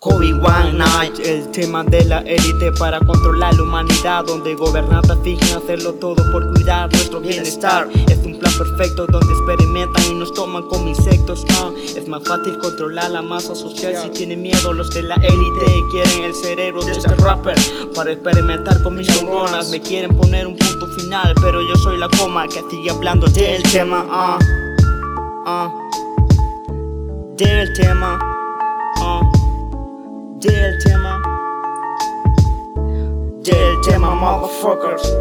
Kobe One Night, el tema de la élite para controlar la humanidad, donde gobernantes fingen hacerlo todo por cuidar nuestro bienestar. Es un plan perfecto donde experimentan y nos toman como insectos. Ah, es más fácil controlar la masa social si tienen miedo los de la élite quieren el cerebro de este rapper para experimentar con mis neuronas. Me quieren poner un punto final, pero yo soy la coma que sigue hablando del tema. Ah, ah, del tema. Del tema, del tema, motherfuckers.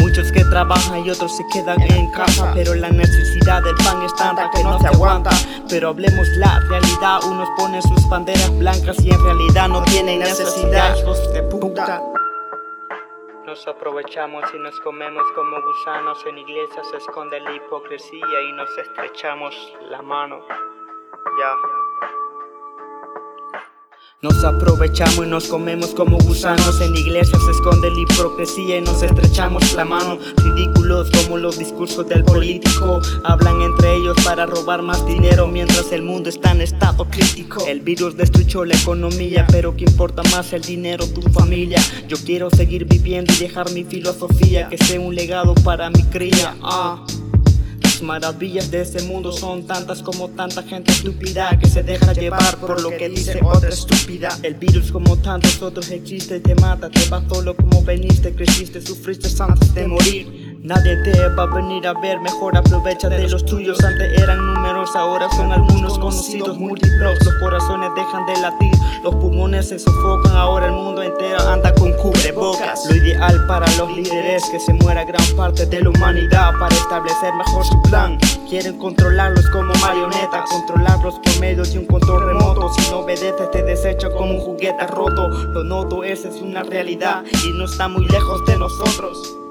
Muchos que trabajan y otros se quedan en casa, pero la necesidad del pan es tanta que no se aguanta. Pero hablemos la realidad, unos ponen sus banderas blancas y en realidad no tienen necesidad, hijos de puta. Nos aprovechamos y nos comemos como gusanos. En iglesias se esconde la hipocresía y nos estrechamos la mano. Ya. Nos aprovechamos y nos comemos como gusanos. En iglesias se esconde la hipocresía y nos estrechamos la mano. Ridículos como los discursos del político. Hablan entre ellos para robar más dinero Mientras el mundo está en estado crítico. El virus destruyó la economía Pero que importa más el dinero, tu familia. Yo quiero seguir viviendo y dejar mi filosofía Que sea un legado para mi cría. Ah maravillas de este mundo son tantas como tanta gente estúpida que se deja llevar por lo que dice otra estúpida. El virus como tantos otros existe, te mata, te va solo como veniste, creciste, sufriste antes de morir. Nadie te va a venir a ver, mejor aprovecha de los tuyos. Antes eran números, ahora son algunos conocidos múltiplos. Los corazones dejan de latir, los pulmones se sofocan. Ahora el mundo entero anda con cubrebocas. Lo ideal para los líderes que se muera gran parte de la humanidad para establecer mejor su plan. Quieren controlarlos como marionetas, controlarlos por medio de un control remoto. Si no obedeces, te desecha como un juguete roto. Lo noto, esa es una realidad y no está muy lejos de nosotros.